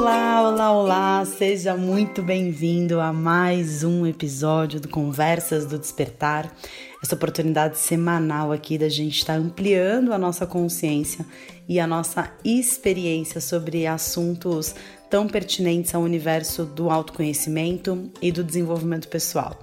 Olá, olá, olá! Seja muito bem-vindo a mais um episódio do Conversas do Despertar. Essa oportunidade semanal aqui da gente estar ampliando a nossa consciência e a nossa experiência sobre assuntos tão pertinentes ao universo do autoconhecimento e do desenvolvimento pessoal.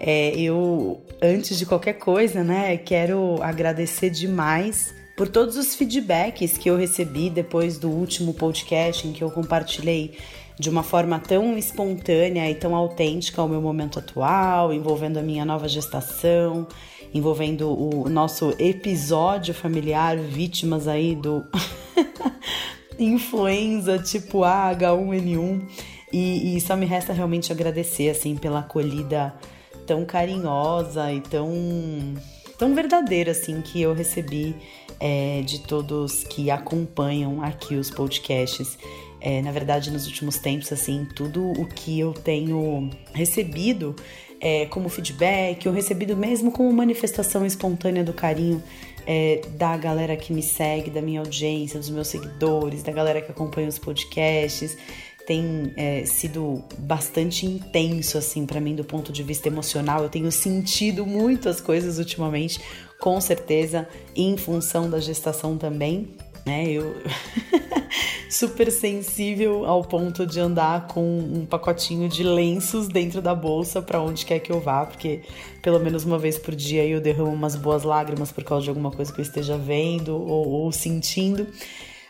É, eu, antes de qualquer coisa, né, quero agradecer demais por todos os feedbacks que eu recebi depois do último podcast em que eu compartilhei de uma forma tão espontânea e tão autêntica o meu momento atual, envolvendo a minha nova gestação, envolvendo o nosso episódio familiar, vítimas aí do influenza tipo A, H1N1. E, e só me resta realmente agradecer assim pela acolhida tão carinhosa e tão tão verdadeira assim que eu recebi é, de todos que acompanham aqui os podcasts. É, na verdade, nos últimos tempos, assim, tudo o que eu tenho recebido é, como feedback, ou recebido mesmo como manifestação espontânea do carinho é, da galera que me segue, da minha audiência, dos meus seguidores, da galera que acompanha os podcasts, tem é, sido bastante intenso assim para mim do ponto de vista emocional. Eu tenho sentido muitas coisas ultimamente, com certeza, em função da gestação também, né? Eu super sensível ao ponto de andar com um pacotinho de lenços dentro da bolsa para onde quer que eu vá, porque pelo menos uma vez por dia eu derramo umas boas lágrimas por causa de alguma coisa que eu esteja vendo ou, ou sentindo.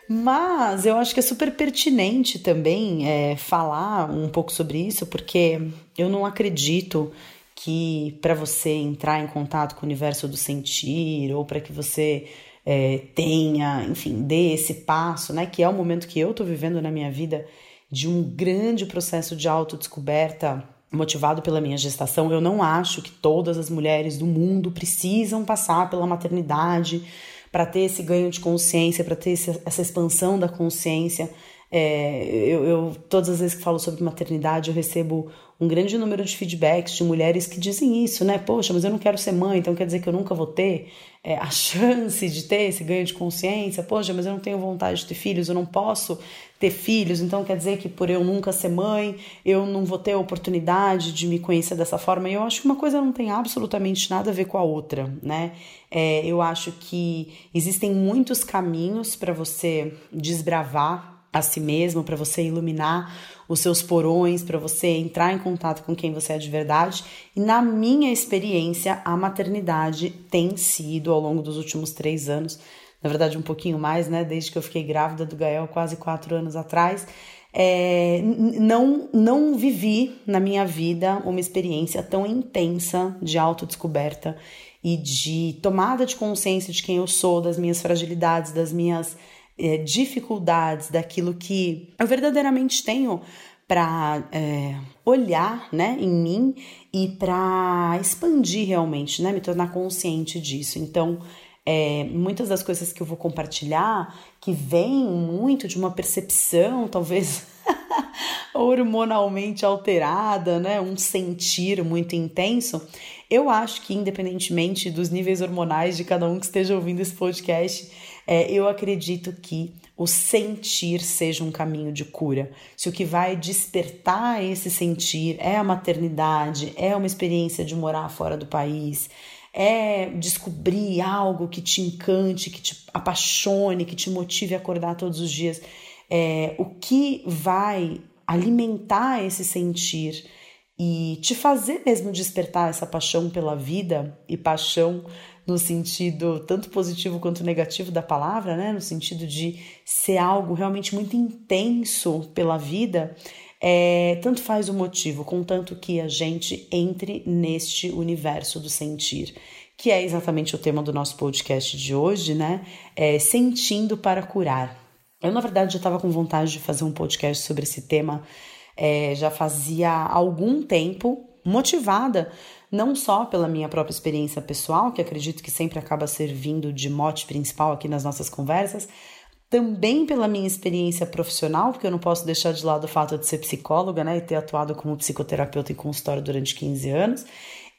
Mas eu acho que é super pertinente também é, falar um pouco sobre isso, porque eu não acredito que para você entrar em contato com o universo do sentir ou para que você é, tenha, enfim, dê esse passo, né? Que é o momento que eu estou vivendo na minha vida de um grande processo de autodescoberta motivado pela minha gestação. Eu não acho que todas as mulheres do mundo precisam passar pela maternidade para ter esse ganho de consciência, para ter essa expansão da consciência. É, eu, eu, todas as vezes que falo sobre maternidade, eu recebo um grande número de feedbacks de mulheres que dizem isso, né? Poxa, mas eu não quero ser mãe, então quer dizer que eu nunca vou ter é, a chance de ter esse ganho de consciência. Poxa, mas eu não tenho vontade de ter filhos, eu não posso ter filhos, então quer dizer que por eu nunca ser mãe, eu não vou ter a oportunidade de me conhecer dessa forma. E eu acho que uma coisa não tem absolutamente nada a ver com a outra, né? É, eu acho que existem muitos caminhos para você desbravar a si mesmo, para você iluminar os seus porões, para você entrar em contato com quem você é de verdade. E na minha experiência, a maternidade tem sido, ao longo dos últimos três anos, na verdade um pouquinho mais, né? Desde que eu fiquei grávida do Gael, quase quatro anos atrás, é, não, não vivi na minha vida uma experiência tão intensa de autodescoberta e de tomada de consciência de quem eu sou, das minhas fragilidades, das minhas é, dificuldades, daquilo que eu verdadeiramente tenho para é, olhar né, em mim e para expandir realmente, né, me tornar consciente disso. Então, é, muitas das coisas que eu vou compartilhar que vêm muito de uma percepção, talvez hormonalmente alterada, né, um sentir muito intenso, eu acho que independentemente dos níveis hormonais de cada um que esteja ouvindo esse podcast, é, eu acredito que o sentir seja um caminho de cura. Se o que vai despertar esse sentir é a maternidade, é uma experiência de morar fora do país, é descobrir algo que te encante, que te apaixone, que te motive a acordar todos os dias, é, o que vai alimentar esse sentir e te fazer mesmo despertar essa paixão pela vida e paixão no sentido tanto positivo quanto negativo da palavra, né? No sentido de ser algo realmente muito intenso pela vida, é, tanto faz o motivo, contanto que a gente entre neste universo do sentir, que é exatamente o tema do nosso podcast de hoje, né? É, sentindo para curar. Eu, na verdade, já estava com vontade de fazer um podcast sobre esse tema é, já fazia algum tempo, motivada não só pela minha própria experiência pessoal, que acredito que sempre acaba servindo de mote principal aqui nas nossas conversas, também pela minha experiência profissional, porque eu não posso deixar de lado o fato de ser psicóloga né, e ter atuado como psicoterapeuta em consultório durante 15 anos.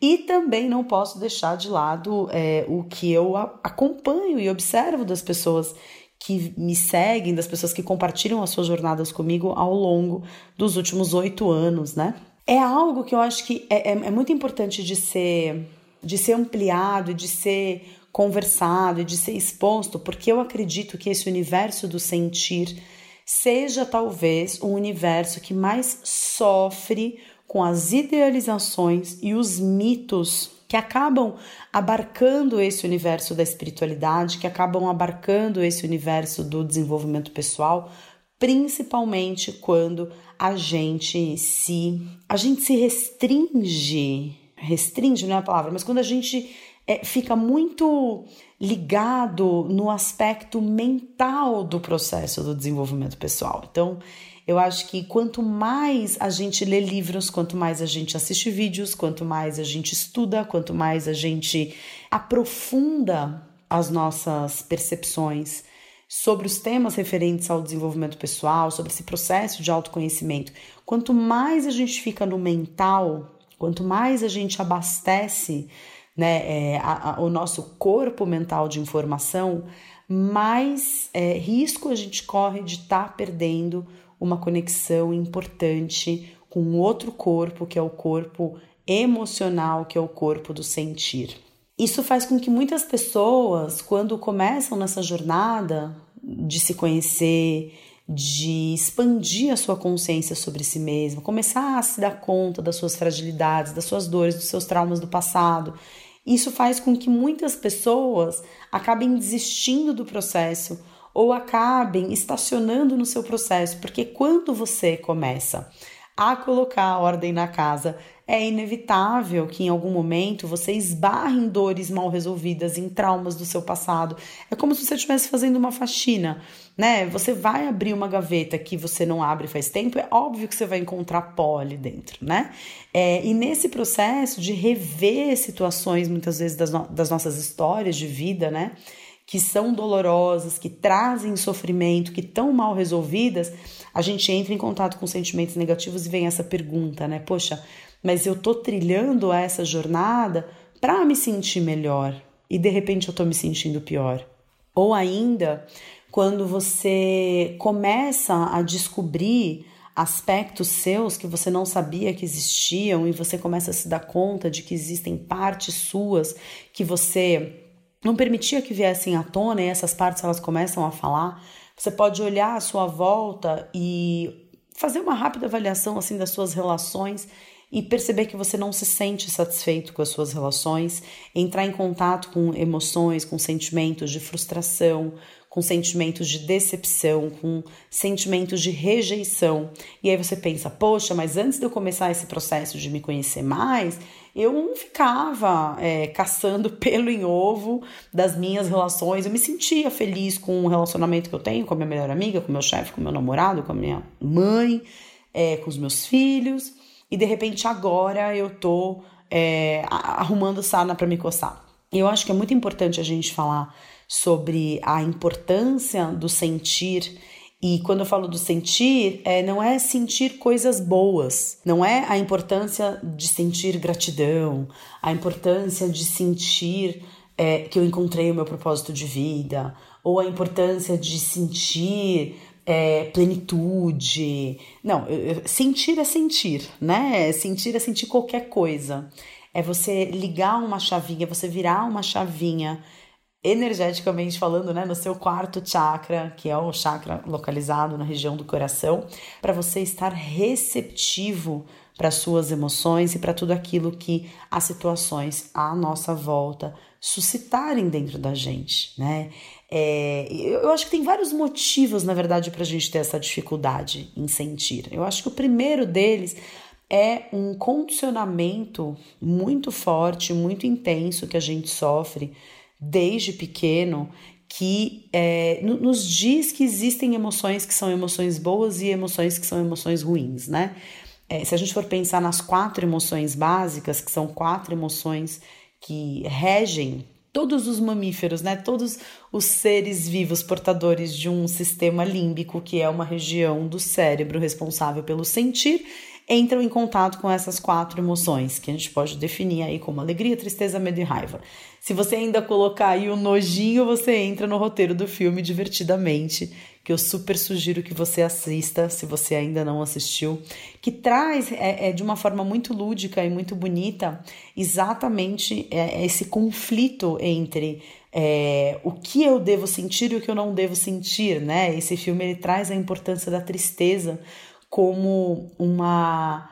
E também não posso deixar de lado é, o que eu acompanho e observo das pessoas que me seguem, das pessoas que compartilham as suas jornadas comigo ao longo dos últimos oito anos, né? É algo que eu acho que é, é, é muito importante de ser, de ser ampliado, de ser conversado de ser exposto, porque eu acredito que esse universo do sentir seja talvez o universo que mais sofre com as idealizações e os mitos que acabam abarcando esse universo da espiritualidade, que acabam abarcando esse universo do desenvolvimento pessoal, principalmente quando a gente se a gente se restringe, restringe não é a palavra, mas quando a gente é, fica muito ligado no aspecto mental do processo do desenvolvimento pessoal. Então, eu acho que quanto mais a gente lê livros, quanto mais a gente assiste vídeos, quanto mais a gente estuda, quanto mais a gente aprofunda as nossas percepções sobre os temas referentes ao desenvolvimento pessoal, sobre esse processo de autoconhecimento, quanto mais a gente fica no mental, quanto mais a gente abastece né, é, a, a, o nosso corpo mental de informação, mais é, risco a gente corre de estar tá perdendo uma conexão importante com outro corpo, que é o corpo emocional, que é o corpo do sentir. Isso faz com que muitas pessoas, quando começam nessa jornada de se conhecer, de expandir a sua consciência sobre si mesma, começar a se dar conta das suas fragilidades, das suas dores, dos seus traumas do passado, isso faz com que muitas pessoas acabem desistindo do processo ou acabem estacionando no seu processo, porque quando você começa a colocar ordem na casa, é inevitável que em algum momento você esbarre em dores mal resolvidas, em traumas do seu passado. É como se você estivesse fazendo uma faxina, né? Você vai abrir uma gaveta que você não abre faz tempo, é óbvio que você vai encontrar pó ali dentro, né? É, e nesse processo de rever situações, muitas vezes, das, no das nossas histórias de vida, né? que são dolorosas, que trazem sofrimento, que estão mal resolvidas, a gente entra em contato com sentimentos negativos e vem essa pergunta, né? Poxa, mas eu tô trilhando essa jornada para me sentir melhor e de repente eu tô me sentindo pior. Ou ainda, quando você começa a descobrir aspectos seus que você não sabia que existiam e você começa a se dar conta de que existem partes suas que você não permitia que viessem à tona e essas partes elas começam a falar, você pode olhar à sua volta e fazer uma rápida avaliação assim das suas relações e perceber que você não se sente satisfeito com as suas relações, entrar em contato com emoções, com sentimentos de frustração, com sentimentos de decepção, com sentimentos de rejeição. E aí você pensa, poxa, mas antes de eu começar esse processo de me conhecer mais, eu não ficava é, caçando pelo em ovo das minhas relações. Eu me sentia feliz com o relacionamento que eu tenho com a minha melhor amiga, com meu chefe, com meu namorado, com a minha mãe, é, com os meus filhos. E de repente agora eu tô é, arrumando sarna para me coçar. E eu acho que é muito importante a gente falar sobre a importância do sentir. E quando eu falo do sentir, é, não é sentir coisas boas, não é a importância de sentir gratidão, a importância de sentir é, que eu encontrei o meu propósito de vida, ou a importância de sentir é, plenitude. Não, eu, eu, sentir é sentir, né? Sentir é sentir qualquer coisa. É você ligar uma chavinha, você virar uma chavinha energeticamente falando, né, no seu quarto chakra, que é o chakra localizado na região do coração, para você estar receptivo para suas emoções e para tudo aquilo que as situações à nossa volta suscitarem dentro da gente, né? É, eu acho que tem vários motivos, na verdade, para a gente ter essa dificuldade em sentir. Eu acho que o primeiro deles é um condicionamento muito forte, muito intenso que a gente sofre desde pequeno que é, nos diz que existem emoções que são emoções boas e emoções que são emoções ruins, né? É, se a gente for pensar nas quatro emoções básicas, que são quatro emoções que regem todos os mamíferos, né? Todos os seres vivos portadores de um sistema límbico, que é uma região do cérebro responsável pelo sentir entram em contato com essas quatro emoções, que a gente pode definir aí como alegria, tristeza, medo e raiva. Se você ainda colocar aí o nojinho, você entra no roteiro do filme divertidamente, que eu super sugiro que você assista, se você ainda não assistiu, que traz é, é de uma forma muito lúdica e muito bonita exatamente é, esse conflito entre é, o que eu devo sentir e o que eu não devo sentir, né? Esse filme ele traz a importância da tristeza como uma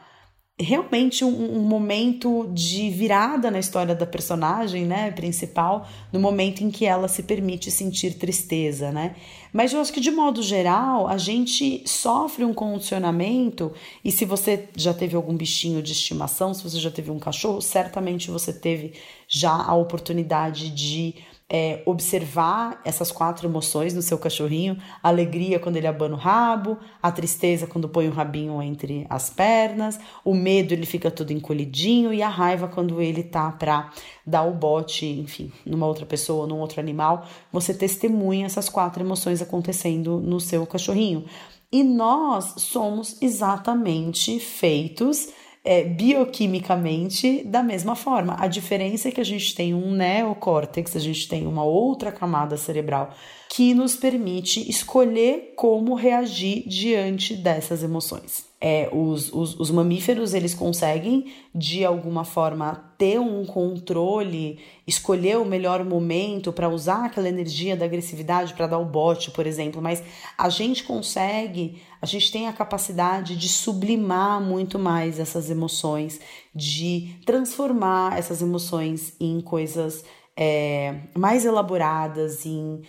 realmente um, um, momento de virada na história da personagem, né, principal, no momento em que ela se permite sentir tristeza, né? Mas eu acho que de modo geral, a gente sofre um condicionamento e se você já teve algum bichinho de estimação, se você já teve um cachorro, certamente você teve já a oportunidade de é, observar essas quatro emoções no seu cachorrinho: a alegria quando ele abana o rabo, a tristeza quando põe o rabinho entre as pernas, o medo ele fica todo encolhidinho e a raiva quando ele tá para dar o bote, enfim, numa outra pessoa, num outro animal. Você testemunha essas quatro emoções acontecendo no seu cachorrinho. E nós somos exatamente feitos é, bioquimicamente da mesma forma. A diferença é que a gente tem um neocórtex, a gente tem uma outra camada cerebral que nos permite escolher como reagir diante dessas emoções é, os, os, os, mamíferos eles conseguem de alguma forma ter um controle, escolher o melhor momento para usar aquela energia da agressividade para dar o bote, por exemplo, mas a gente consegue, a gente tem a capacidade de sublimar muito mais essas emoções, de transformar essas emoções em coisas é, mais elaboradas, em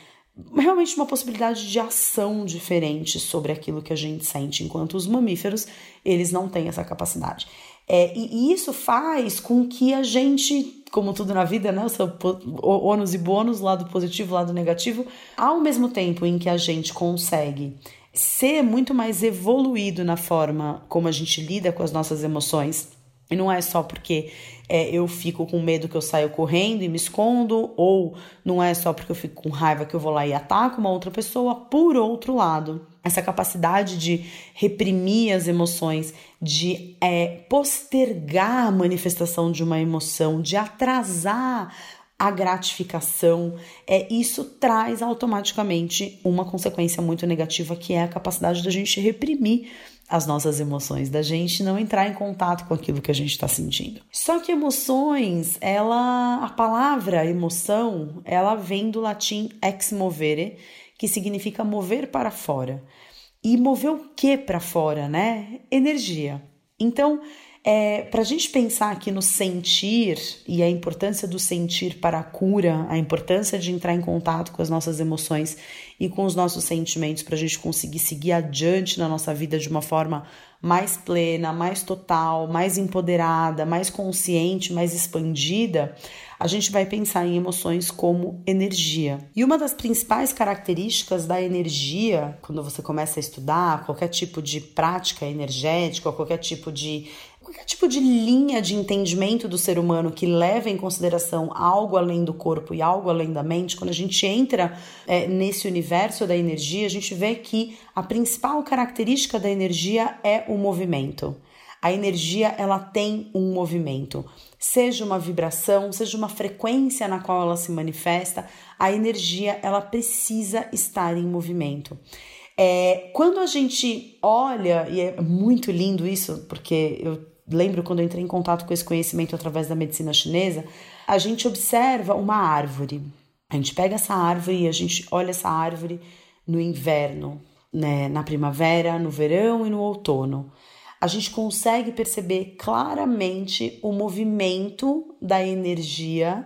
realmente uma possibilidade de ação diferente sobre aquilo que a gente sente, enquanto os mamíferos, eles não têm essa capacidade. É, e, isso faz com que a gente, como tudo na vida, né, o ônus e bônus, lado positivo, lado negativo, ao mesmo tempo em que a gente consegue ser muito mais evoluído na forma como a gente lida com as nossas emoções, e não é só porque é, eu fico com medo que eu saio correndo e me escondo, ou não é só porque eu fico com raiva que eu vou lá e ataco uma outra pessoa. Por outro lado, essa capacidade de reprimir as emoções, de é, postergar a manifestação de uma emoção, de atrasar a gratificação, é isso traz automaticamente uma consequência muito negativa que é a capacidade da gente reprimir as nossas emoções, da gente não entrar em contato com aquilo que a gente está sentindo. Só que emoções, ela, a palavra emoção, ela vem do latim ex movere, que significa mover para fora. E mover o que para fora, né? Energia. Então, é, para a gente pensar aqui no sentir e a importância do sentir para a cura, a importância de entrar em contato com as nossas emoções e com os nossos sentimentos para a gente conseguir seguir adiante na nossa vida de uma forma mais plena, mais total, mais empoderada, mais consciente, mais expandida, a gente vai pensar em emoções como energia. E uma das principais características da energia, quando você começa a estudar qualquer tipo de prática energética, qualquer tipo de qualquer tipo de linha de entendimento do ser humano que leva em consideração algo além do corpo e algo além da mente, quando a gente entra é, nesse universo da energia, a gente vê que a principal característica da energia é o movimento. A energia ela tem um movimento, seja uma vibração, seja uma frequência na qual ela se manifesta, a energia ela precisa estar em movimento. É, quando a gente olha, e é muito lindo isso, porque eu lembro quando entrei em contato com esse conhecimento através da medicina chinesa, a gente observa uma árvore. A gente pega essa árvore e a gente olha essa árvore no inverno, né, na primavera, no verão e no outono. A gente consegue perceber claramente o movimento da energia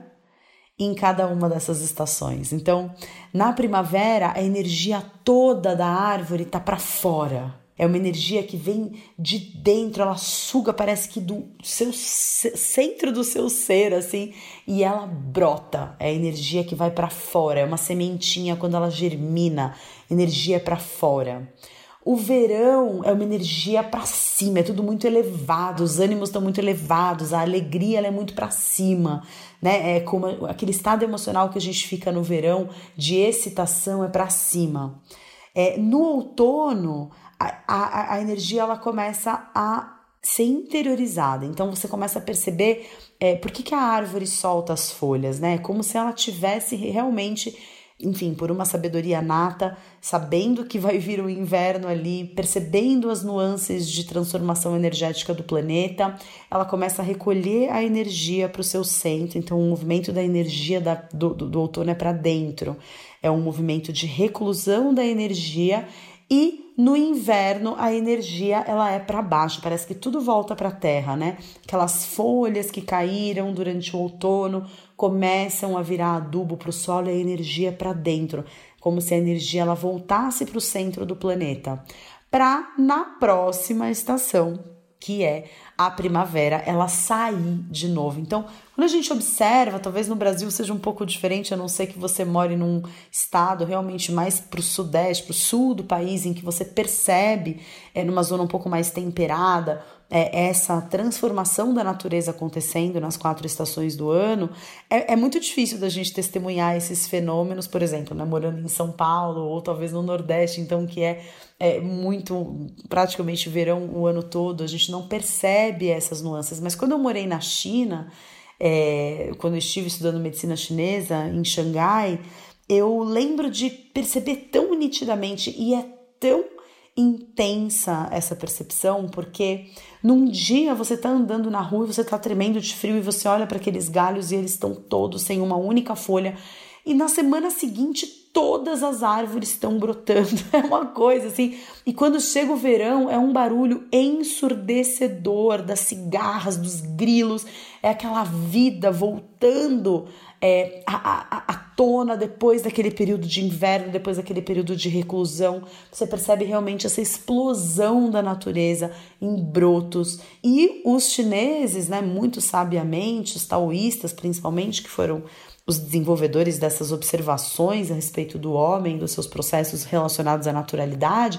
em cada uma dessas estações. Então, na primavera, a energia toda da árvore está para fora. É uma energia que vem de dentro, ela suga, parece que do seu centro do seu ser, assim, e ela brota. É a energia que vai para fora, é uma sementinha quando ela germina, energia para fora. O verão é uma energia para cima, é tudo muito elevado, os ânimos estão muito elevados, a alegria é muito para cima, né? É como aquele estado emocional que a gente fica no verão de excitação é para cima. É, no outono, a, a, energia ela começa a ser interiorizada. Então você começa a perceber é, por que, que a árvore solta as folhas, né? Como se ela tivesse realmente enfim, por uma sabedoria nata, sabendo que vai vir o inverno ali, percebendo as nuances de transformação energética do planeta, ela começa a recolher a energia para o seu centro. Então, o movimento da energia da, do, do, do outono é para dentro, é um movimento de reclusão da energia e no inverno a energia ela é para baixo, parece que tudo volta para a terra, né? Aquelas folhas que caíram durante o outono começam a virar adubo para o solo e a energia para dentro, como se a energia ela voltasse para o centro do planeta. Para na próxima estação, que é a primavera, ela sair de novo. Então, quando a gente observa, talvez no Brasil seja um pouco diferente, a não ser que você more num estado realmente mais para o sudeste, para o sul do país, em que você percebe, é, numa zona um pouco mais temperada, é, essa transformação da natureza acontecendo nas quatro estações do ano, é, é, muito difícil da gente testemunhar esses fenômenos, por exemplo, né, morando em São Paulo ou talvez no Nordeste, então que é, é muito praticamente verão o ano todo, a gente não percebe essas nuances. Mas quando eu morei na China, é, quando eu estive estudando medicina chinesa em Xangai, eu lembro de perceber tão nitidamente e é tão intensa essa percepção, porque num dia você tá andando na rua e você tá tremendo de frio e você olha para aqueles galhos e eles estão todos sem uma única folha, e na semana seguinte todas as árvores estão brotando. É uma coisa assim. E quando chega o verão, é um barulho ensurdecedor das cigarras, dos grilos, é aquela vida voltando é, à, à, à tona depois daquele período de inverno, depois daquele período de reclusão. Você percebe realmente essa explosão da natureza em brotos. E os chineses, né, muito sabiamente, os taoístas principalmente, que foram os desenvolvedores dessas observações a respeito do homem, dos seus processos relacionados à naturalidade,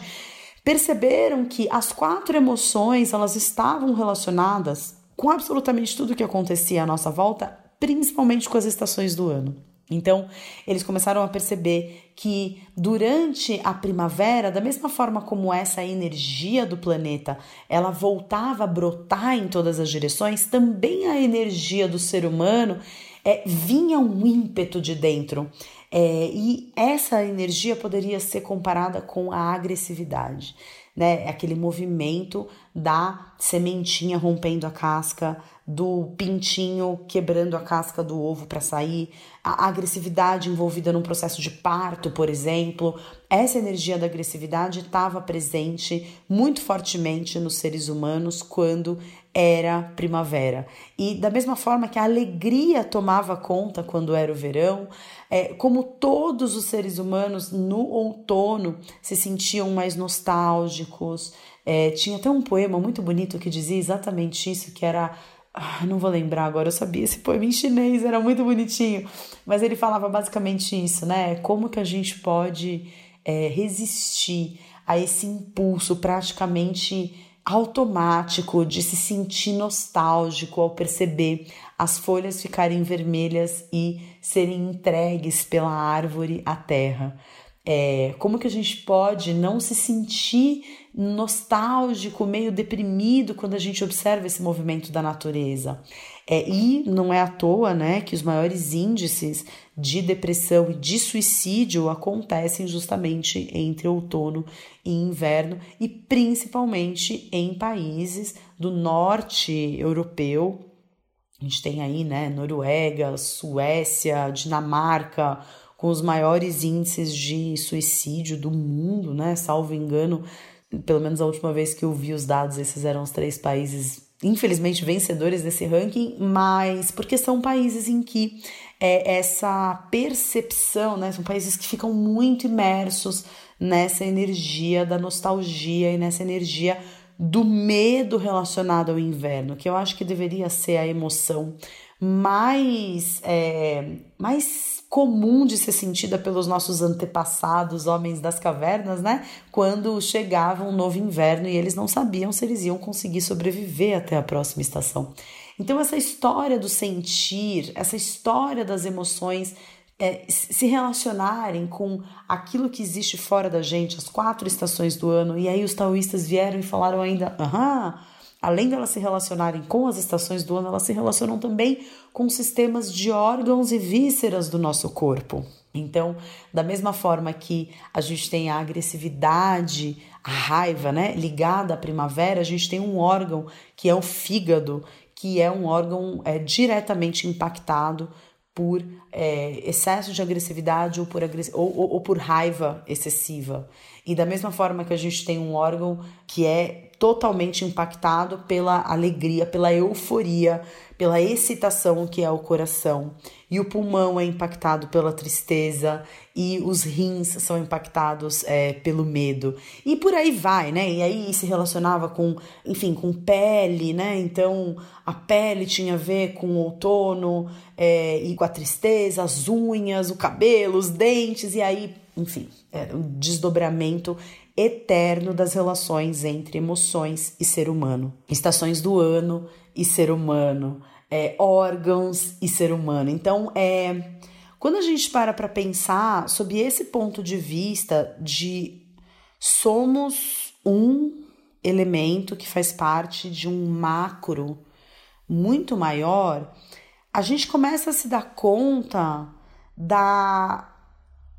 perceberam que as quatro emoções elas estavam relacionadas com absolutamente tudo que acontecia à nossa volta, principalmente com as estações do ano. Então, eles começaram a perceber que durante a primavera, da mesma forma como essa energia do planeta, ela voltava a brotar em todas as direções, também a energia do ser humano é, vinha um ímpeto de dentro. É, e essa energia poderia ser comparada com a agressividade, né? Aquele movimento da sementinha rompendo a casca, do pintinho quebrando a casca do ovo para sair, a agressividade envolvida num processo de parto, por exemplo. Essa energia da agressividade estava presente muito fortemente nos seres humanos quando era primavera. E da mesma forma que a alegria tomava conta quando era o verão, é, como todos os seres humanos no outono se sentiam mais nostálgicos. É, tinha até um poema muito bonito que dizia exatamente isso, que era ah, não vou lembrar agora, eu sabia esse poema em chinês, era muito bonitinho. Mas ele falava basicamente isso, né? Como que a gente pode é, resistir a esse impulso praticamente automático de se sentir nostálgico ao perceber as folhas ficarem vermelhas e serem entregues pela árvore à terra. É, como que a gente pode não se sentir nostálgico, meio deprimido quando a gente observa esse movimento da natureza? É, e não é à toa né, que os maiores índices de depressão e de suicídio acontecem justamente entre outono e inverno e principalmente em países do norte europeu. A gente tem aí, né, Noruega, Suécia, Dinamarca, com os maiores índices de suicídio do mundo, né? Salvo engano, pelo menos a última vez que eu vi os dados, esses eram os três países, infelizmente, vencedores desse ranking, mas porque são países em que é, essa percepção, né? São países que ficam muito imersos nessa energia da nostalgia e nessa energia do medo relacionado ao inverno, que eu acho que deveria ser a emoção mais, é, mais comum de ser sentida pelos nossos antepassados, homens das cavernas, né? Quando chegava um novo inverno e eles não sabiam se eles iam conseguir sobreviver até a próxima estação. Então, essa história do sentir, essa história das emoções é, se relacionarem com aquilo que existe fora da gente, as quatro estações do ano, e aí os taoístas vieram e falaram ainda, aham além de elas se relacionarem com as estações do ano, elas se relacionam também com sistemas de órgãos e vísceras do nosso corpo. Então, da mesma forma que a gente tem a agressividade, a raiva, né, ligada à primavera, a gente tem um órgão que é o fígado, que é um órgão é, diretamente impactado por é, excesso de agressividade ou por, agress... ou, ou, ou por raiva excessiva. E da mesma forma que a gente tem um órgão que é totalmente impactado pela alegria, pela euforia, pela excitação que é o coração. E o pulmão é impactado pela tristeza, e os rins são impactados é, pelo medo. E por aí vai, né? E aí se relacionava com, enfim, com pele, né? Então a pele tinha a ver com o outono é, e com a tristeza, as unhas, o cabelo, os dentes, e aí, enfim, é um desdobramento eterno das relações entre emoções e ser humano, estações do ano e ser humano, é, órgãos e ser humano. Então, é, quando a gente para para pensar sob esse ponto de vista de somos um elemento que faz parte de um macro muito maior, a gente começa a se dar conta da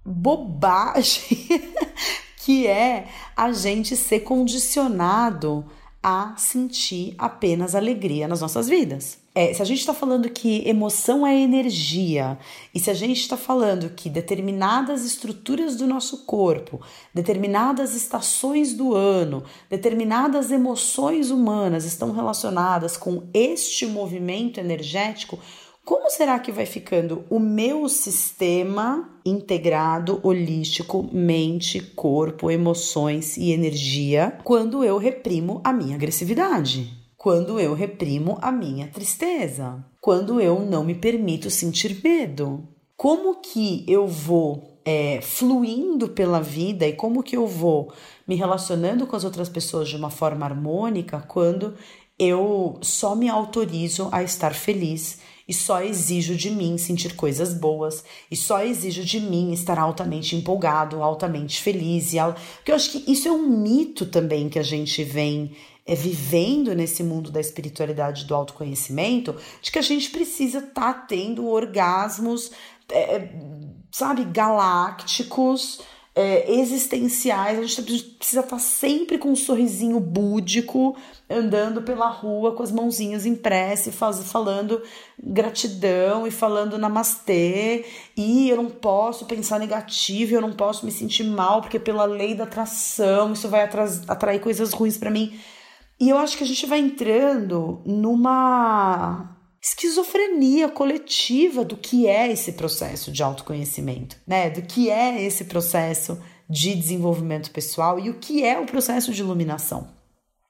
bobagem que é a gente ser condicionado a sentir apenas alegria nas nossas vidas. É, se a gente está falando que emoção é energia, e se a gente está falando que determinadas estruturas do nosso corpo, determinadas estações do ano, determinadas emoções humanas estão relacionadas com este movimento energético, como será que vai ficando o meu sistema integrado, holístico, mente, corpo, emoções e energia quando eu reprimo a minha agressividade? Quando eu reprimo a minha tristeza? Quando eu não me permito sentir medo? Como que eu vou é, fluindo pela vida e como que eu vou me relacionando com as outras pessoas de uma forma harmônica quando eu só me autorizo a estar feliz e só exijo de mim sentir coisas boas. E só exijo de mim estar altamente empolgado, altamente feliz e porque eu acho que isso é um mito também que a gente vem é, vivendo nesse mundo da espiritualidade do autoconhecimento, de que a gente precisa estar tá tendo orgasmos, é, sabe, galácticos é, existenciais, a gente precisa estar sempre com um sorrisinho búdico, andando pela rua com as mãozinhas em prece, faz, falando gratidão e falando namastê, e eu não posso pensar negativo, eu não posso me sentir mal, porque pela lei da atração isso vai atrair coisas ruins para mim. E eu acho que a gente vai entrando numa esquizofrenia coletiva do que é esse processo de autoconhecimento, né? Do que é esse processo de desenvolvimento pessoal e o que é o processo de iluminação.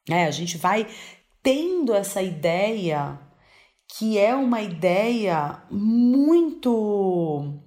É, a gente vai tendo essa ideia que é uma ideia muito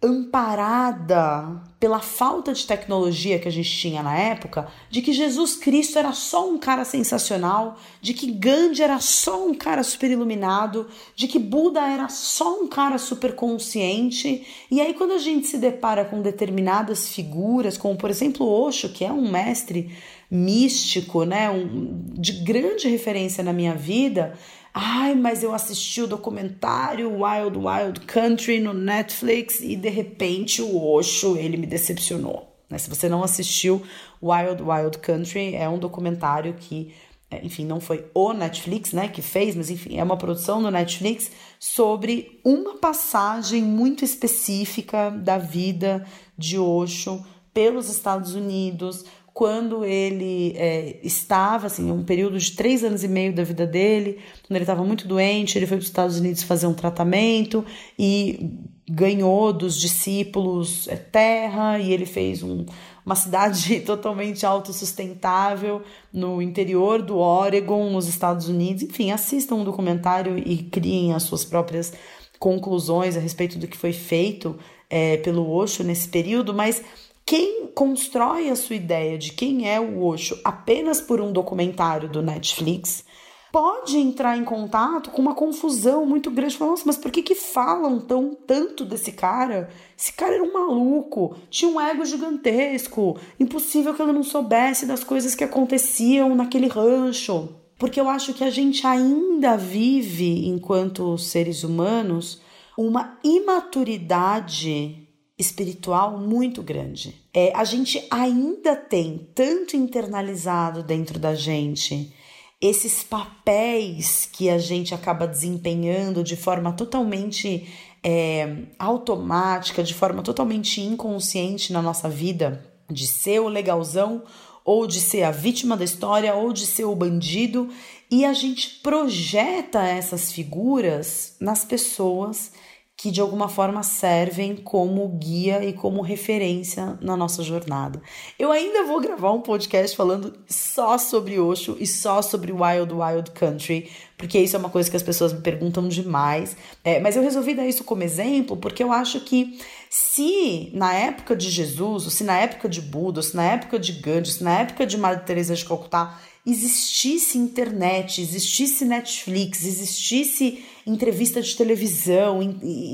amparada pela falta de tecnologia que a gente tinha na época, de que Jesus Cristo era só um cara sensacional, de que Gandhi era só um cara super iluminado, de que Buda era só um cara super consciente. E aí quando a gente se depara com determinadas figuras, como por exemplo Osho, que é um mestre místico, né, um, de grande referência na minha vida, Ai, mas eu assisti o documentário Wild Wild Country no Netflix e de repente o Osho, ele me decepcionou. Né? Se você não assistiu Wild Wild Country, é um documentário que, é, enfim, não foi o Netflix, né, que fez, mas enfim, é uma produção do Netflix sobre uma passagem muito específica da vida de Osho pelos Estados Unidos, quando ele é, estava, assim, um período de três anos e meio da vida dele, quando ele estava muito doente, ele foi para os Estados Unidos fazer um tratamento e ganhou dos discípulos é, terra e ele fez um, uma cidade totalmente autossustentável no interior do Oregon, nos Estados Unidos. Enfim, assistam um documentário e criem as suas próprias conclusões a respeito do que foi feito é, pelo Osho nesse período, mas quem constrói a sua ideia de quem é o Osho apenas por um documentário do Netflix pode entrar em contato com uma confusão muito grande. Falar, Nossa, mas por que, que falam tão tanto desse cara? Esse cara era um maluco, tinha um ego gigantesco, impossível que ele não soubesse das coisas que aconteciam naquele rancho. porque eu acho que a gente ainda vive, enquanto seres humanos, uma imaturidade espiritual muito grande. É, a gente ainda tem tanto internalizado dentro da gente esses papéis que a gente acaba desempenhando de forma totalmente é, automática, de forma totalmente inconsciente na nossa vida, de ser o legalzão ou de ser a vítima da história ou de ser o bandido, e a gente projeta essas figuras nas pessoas que de alguma forma servem como guia e como referência na nossa jornada. Eu ainda vou gravar um podcast falando só sobre Osho e só sobre Wild Wild Country, porque isso é uma coisa que as pessoas me perguntam demais. É, mas eu resolvi dar isso como exemplo porque eu acho que se na época de Jesus, ou se na época de Buda, ou se na época de Gandhi, ou se na época de Madre Teresa de Calcutá existisse internet, existisse Netflix, existisse entrevista de televisão,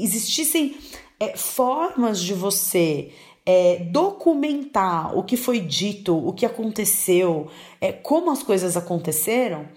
existissem é, formas de você é, documentar o que foi dito, o que aconteceu, é, como as coisas aconteceram,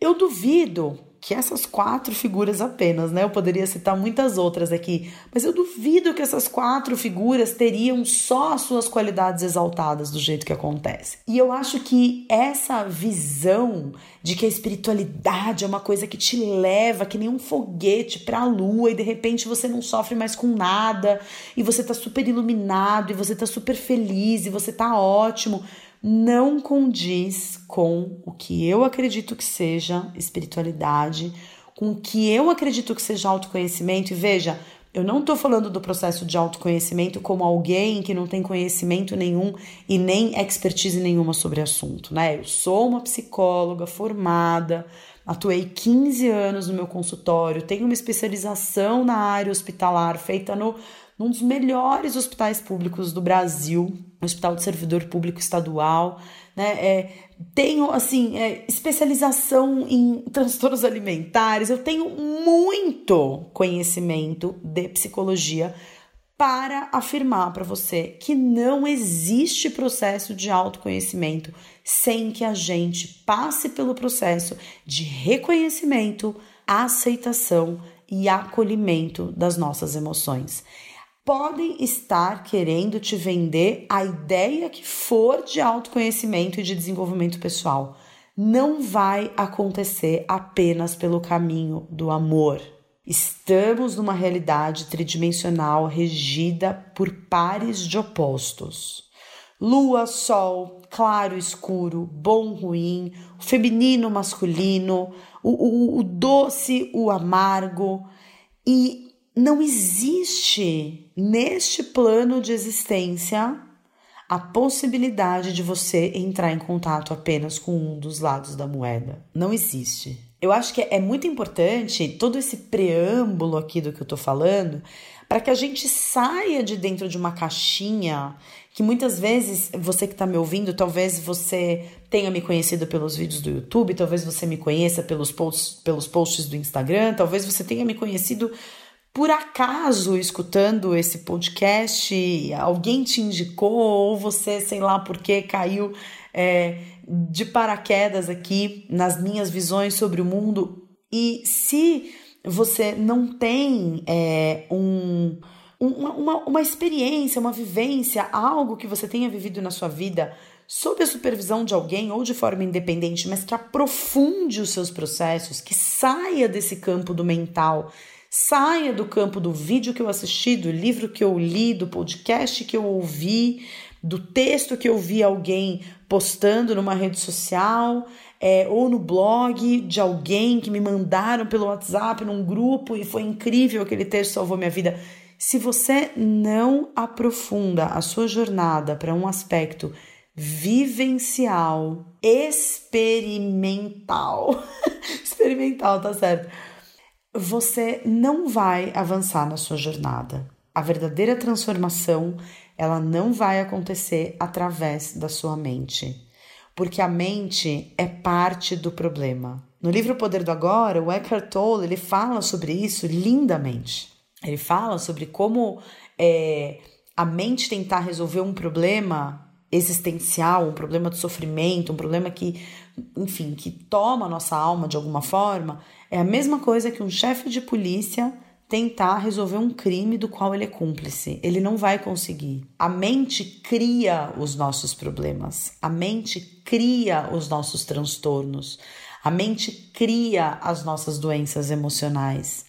eu duvido que essas quatro figuras apenas, né? Eu poderia citar muitas outras aqui, mas eu duvido que essas quatro figuras teriam só as suas qualidades exaltadas do jeito que acontece. E eu acho que essa visão de que a espiritualidade é uma coisa que te leva que nem um foguete para a lua e de repente você não sofre mais com nada e você tá super iluminado e você tá super feliz e você tá ótimo não condiz com o que eu acredito que seja espiritualidade, com o que eu acredito que seja autoconhecimento. E veja, eu não estou falando do processo de autoconhecimento como alguém que não tem conhecimento nenhum e nem expertise nenhuma sobre o assunto, né? Eu sou uma psicóloga formada, atuei 15 anos no meu consultório, tenho uma especialização na área hospitalar feita no num dos melhores hospitais públicos do Brasil, Hospital de Servidor Público Estadual, né? É, tenho assim é, especialização em transtornos alimentares, eu tenho muito conhecimento de psicologia para afirmar para você que não existe processo de autoconhecimento sem que a gente passe pelo processo de reconhecimento, aceitação e acolhimento das nossas emoções podem estar querendo te vender a ideia que for de autoconhecimento e de desenvolvimento pessoal. Não vai acontecer apenas pelo caminho do amor. Estamos numa realidade tridimensional regida por pares de opostos. Lua, sol, claro, escuro, bom, ruim, feminino, masculino, o, o, o doce, o amargo. E não existe neste plano de existência a possibilidade de você entrar em contato apenas com um dos lados da moeda. Não existe. Eu acho que é muito importante todo esse preâmbulo aqui do que eu tô falando para que a gente saia de dentro de uma caixinha que muitas vezes você que está me ouvindo, talvez você tenha me conhecido pelos vídeos do YouTube, talvez você me conheça pelos posts, pelos posts do Instagram, talvez você tenha me conhecido por acaso escutando esse podcast, alguém te indicou, ou você, sei lá por que, caiu é, de paraquedas aqui nas minhas visões sobre o mundo. E se você não tem é, um, uma, uma, uma experiência, uma vivência, algo que você tenha vivido na sua vida sob a supervisão de alguém ou de forma independente, mas que aprofunde os seus processos, que saia desse campo do mental Saia do campo do vídeo que eu assisti, do livro que eu li, do podcast que eu ouvi, do texto que eu vi alguém postando numa rede social é, ou no blog de alguém que me mandaram pelo WhatsApp num grupo e foi incrível aquele texto salvou minha vida. Se você não aprofunda a sua jornada para um aspecto vivencial, experimental, experimental, tá certo? Você não vai avançar na sua jornada. A verdadeira transformação, ela não vai acontecer através da sua mente, porque a mente é parte do problema. No livro O Poder do Agora, o Eckhart Tolle ele fala sobre isso lindamente. Ele fala sobre como é, a mente tentar resolver um problema existencial, um problema de sofrimento, um problema que, enfim, que toma a nossa alma de alguma forma, é a mesma coisa que um chefe de polícia tentar resolver um crime do qual ele é cúmplice. Ele não vai conseguir. A mente cria os nossos problemas. A mente cria os nossos transtornos. A mente cria as nossas doenças emocionais.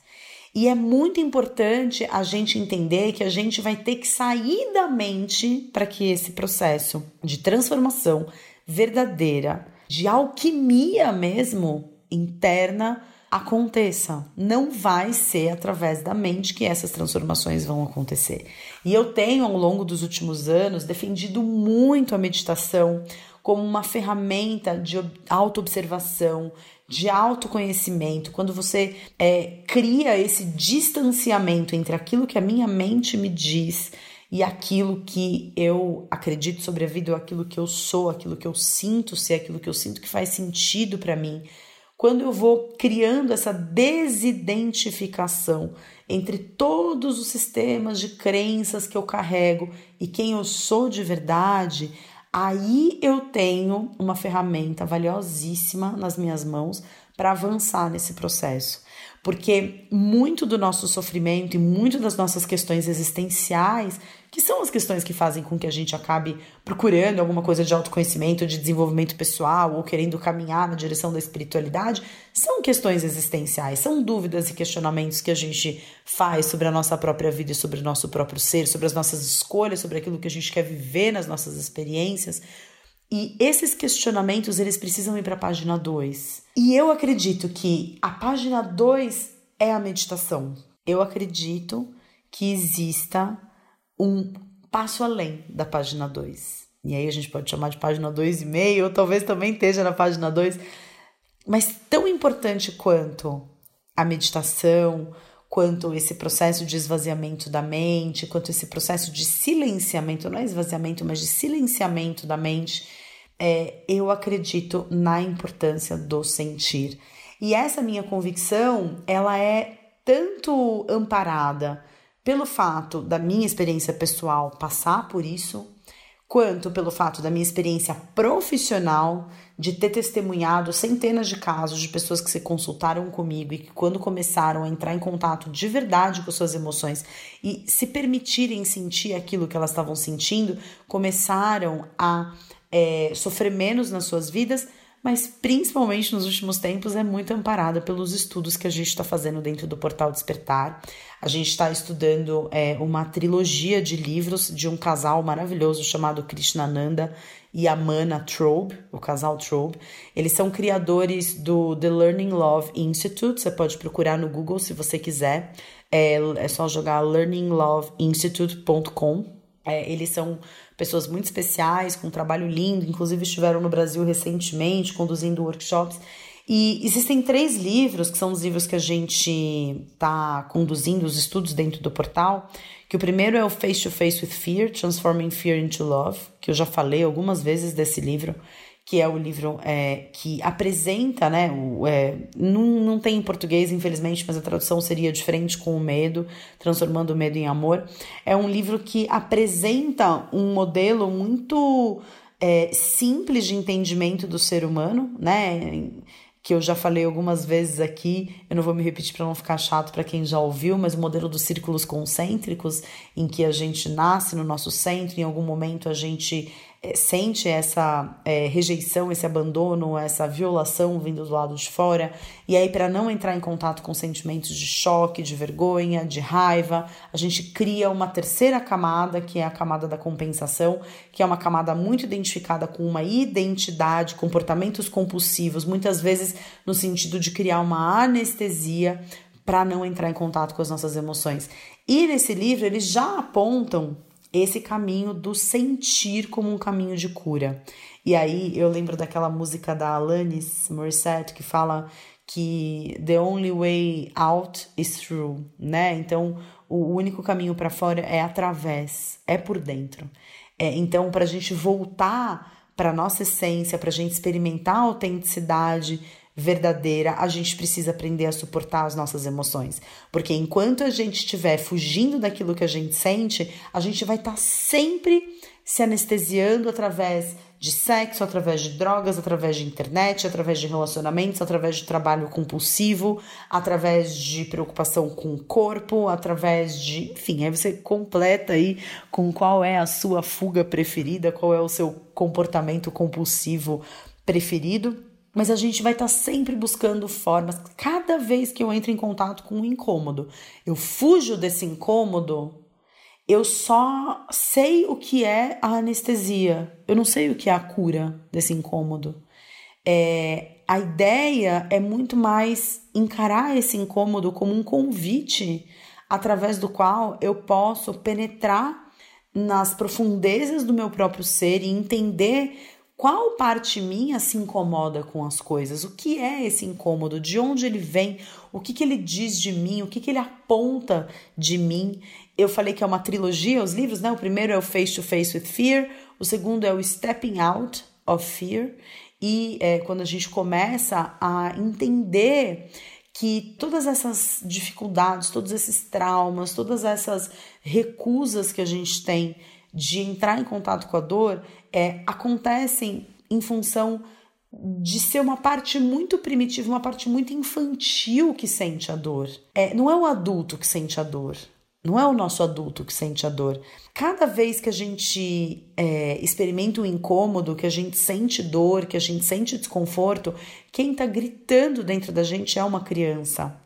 E é muito importante a gente entender que a gente vai ter que sair da mente para que esse processo de transformação verdadeira, de alquimia mesmo interna, aconteça. Não vai ser através da mente que essas transformações vão acontecer. E eu tenho, ao longo dos últimos anos, defendido muito a meditação como uma ferramenta de autoobservação, de autoconhecimento, quando você é, cria esse distanciamento entre aquilo que a minha mente me diz e aquilo que eu acredito sobre a vida, ou aquilo que eu sou, aquilo que eu sinto ser, aquilo que eu sinto que faz sentido para mim. Quando eu vou criando essa desidentificação entre todos os sistemas de crenças que eu carrego e quem eu sou de verdade, aí eu tenho uma ferramenta valiosíssima nas minhas mãos para avançar nesse processo. Porque muito do nosso sofrimento e muito das nossas questões existenciais, que são as questões que fazem com que a gente acabe procurando alguma coisa de autoconhecimento, de desenvolvimento pessoal ou querendo caminhar na direção da espiritualidade, são questões existenciais, são dúvidas e questionamentos que a gente faz sobre a nossa própria vida e sobre o nosso próprio ser, sobre as nossas escolhas, sobre aquilo que a gente quer viver nas nossas experiências. E esses questionamentos, eles precisam ir para a página 2. E eu acredito que a página 2 é a meditação. Eu acredito que exista um passo além da página 2. E aí a gente pode chamar de página 2,5, ou talvez também esteja na página 2. Mas tão importante quanto a meditação, quanto esse processo de esvaziamento da mente, quanto esse processo de silenciamento, não é esvaziamento, mas de silenciamento da mente, é, eu acredito na importância do sentir. E essa minha convicção, ela é tanto amparada pelo fato da minha experiência pessoal passar por isso, quanto pelo fato da minha experiência profissional de ter testemunhado centenas de casos de pessoas que se consultaram comigo e que, quando começaram a entrar em contato de verdade com suas emoções e se permitirem sentir aquilo que elas estavam sentindo, começaram a é, sofrer menos nas suas vidas mas principalmente nos últimos tempos é muito amparada pelos estudos que a gente está fazendo dentro do Portal Despertar. A gente está estudando é, uma trilogia de livros de um casal maravilhoso chamado Krishnananda e Amana Trobe, o casal Trobe. Eles são criadores do The Learning Love Institute, você pode procurar no Google se você quiser. É, é só jogar learningloveinstitute.com. É, eles são pessoas muito especiais, com um trabalho lindo, inclusive estiveram no Brasil recentemente conduzindo workshops. E existem três livros, que são os livros que a gente está conduzindo os estudos dentro do portal, que o primeiro é o Face to Face with Fear, Transforming Fear into Love, que eu já falei algumas vezes desse livro, que é o livro é, que apresenta, né? O, é, não, não tem em português, infelizmente, mas a tradução seria diferente com o medo, transformando o medo em amor. É um livro que apresenta um modelo muito é, simples de entendimento do ser humano, né? que eu já falei algumas vezes aqui, eu não vou me repetir para não ficar chato para quem já ouviu, mas o modelo dos círculos concêntricos, em que a gente nasce no nosso centro, em algum momento a gente sente essa é, rejeição, esse abandono, essa violação vindo do lado de fora, e aí, para não entrar em contato com sentimentos de choque, de vergonha, de raiva, a gente cria uma terceira camada, que é a camada da compensação, que é uma camada muito identificada com uma identidade, comportamentos compulsivos, muitas vezes no sentido de criar uma anestesia para não entrar em contato com as nossas emoções. E nesse livro eles já apontam esse caminho do sentir como um caminho de cura. E aí eu lembro daquela música da Alanis Morissette que fala que the only way out is through, né? Então, o único caminho para fora é através, é por dentro. É, então, para a gente voltar para nossa essência, para a gente experimentar a autenticidade, verdadeira, a gente precisa aprender a suportar as nossas emoções. Porque enquanto a gente estiver fugindo daquilo que a gente sente, a gente vai estar tá sempre se anestesiando através de sexo, através de drogas, através de internet, através de relacionamentos, através de trabalho compulsivo, através de preocupação com o corpo, através de, enfim, aí você completa aí com qual é a sua fuga preferida, qual é o seu comportamento compulsivo preferido. Mas a gente vai estar tá sempre buscando formas. Cada vez que eu entro em contato com um incômodo, eu fujo desse incômodo eu só sei o que é a anestesia, eu não sei o que é a cura desse incômodo. É, a ideia é muito mais encarar esse incômodo como um convite através do qual eu posso penetrar nas profundezas do meu próprio ser e entender qual parte minha se incomoda com as coisas? O que é esse incômodo? De onde ele vem? O que, que ele diz de mim? O que, que ele aponta de mim? Eu falei que é uma trilogia, os livros, né? O primeiro é o Face to Face with Fear, o segundo é o Stepping Out of Fear. E é, quando a gente começa a entender que todas essas dificuldades, todos esses traumas, todas essas recusas que a gente tem de entrar em contato com a dor é, acontecem em função de ser uma parte muito primitiva, uma parte muito infantil que sente a dor. É, não é o adulto que sente a dor. Não é o nosso adulto que sente a dor. Cada vez que a gente é, experimenta um incômodo, que a gente sente dor, que a gente sente desconforto, quem está gritando dentro da gente é uma criança.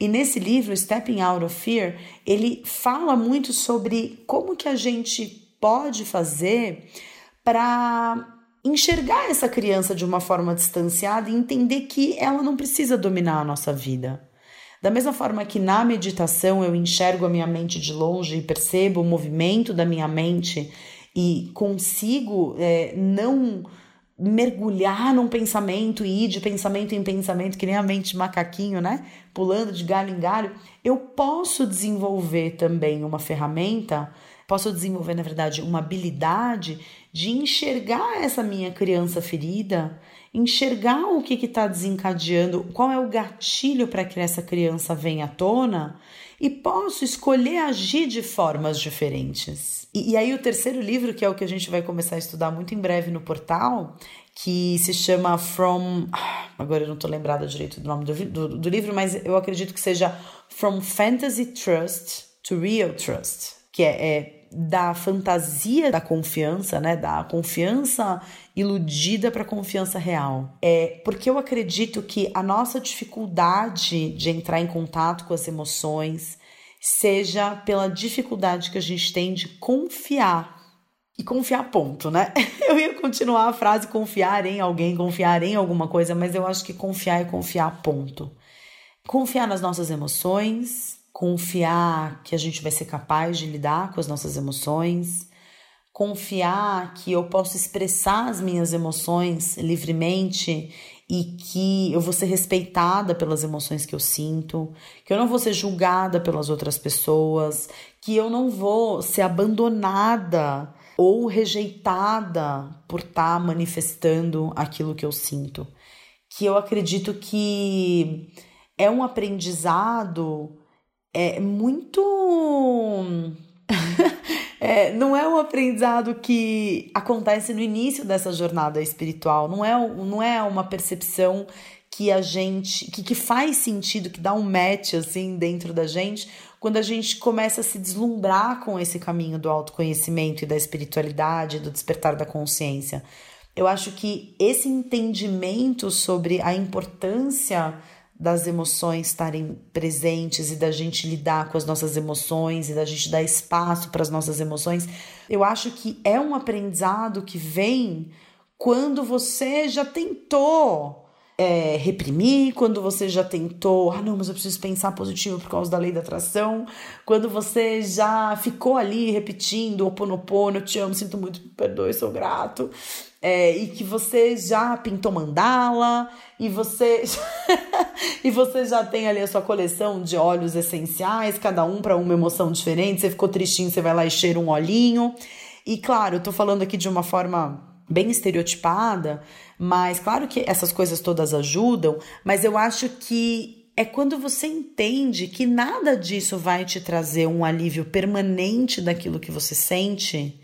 E nesse livro, Stepping Out of Fear, ele fala muito sobre como que a gente pode fazer para enxergar essa criança de uma forma distanciada e entender que ela não precisa dominar a nossa vida. Da mesma forma que na meditação eu enxergo a minha mente de longe e percebo o movimento da minha mente e consigo é, não mergulhar num pensamento e ir de pensamento em pensamento, que nem a mente de macaquinho, né? Pulando de galho em galho, eu posso desenvolver também uma ferramenta posso desenvolver, na verdade, uma habilidade de enxergar essa minha criança ferida, enxergar o que está desencadeando, qual é o gatilho para que essa criança venha à tona e posso escolher agir de formas diferentes. E, e, aí, o terceiro livro, que é o que a gente vai começar a estudar muito em breve no portal, que se chama From. Agora eu não estou lembrada direito do nome do, do, do livro, mas eu acredito que seja From Fantasy Trust to Real Trust, que é, é da fantasia da confiança, né, da confiança iludida para confiança real. É porque eu acredito que a nossa dificuldade de entrar em contato com as emoções seja pela dificuldade que a gente tem de confiar. E confiar, ponto, né? Eu ia continuar a frase confiar em alguém, confiar em alguma coisa, mas eu acho que confiar é confiar, ponto. Confiar nas nossas emoções, confiar que a gente vai ser capaz de lidar com as nossas emoções, confiar que eu posso expressar as minhas emoções livremente e que eu vou ser respeitada pelas emoções que eu sinto, que eu não vou ser julgada pelas outras pessoas, que eu não vou ser abandonada ou rejeitada por estar tá manifestando aquilo que eu sinto. Que eu acredito que é um aprendizado é muito. é, não é um aprendizado que acontece no início dessa jornada espiritual, não é, não é uma percepção que a gente. Que, que faz sentido, que dá um match assim dentro da gente, quando a gente começa a se deslumbrar com esse caminho do autoconhecimento e da espiritualidade, do despertar da consciência. Eu acho que esse entendimento sobre a importância das emoções estarem presentes e da gente lidar com as nossas emoções e da gente dar espaço para as nossas emoções, eu acho que é um aprendizado que vem quando você já tentou é, reprimir, quando você já tentou, ah, não, mas eu preciso pensar positivo por causa da lei da atração, quando você já ficou ali repetindo o ponopono, eu te amo, sinto muito, perdoe, sou grato, é, e que você já pintou mandala, e você e você já tem ali a sua coleção de óleos essenciais, cada um para uma emoção diferente. Você ficou tristinho, você vai lá e cheira um olhinho. E claro, eu tô falando aqui de uma forma bem estereotipada, mas claro que essas coisas todas ajudam, mas eu acho que é quando você entende que nada disso vai te trazer um alívio permanente daquilo que você sente,